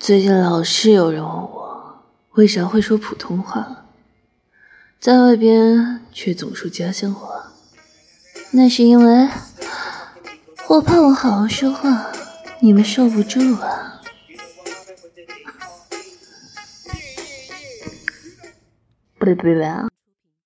最近老是有人问我为啥会说普通话，在外边却总说家乡话。那是因为我怕我好好说话，你们受不住啊。不对不对啊！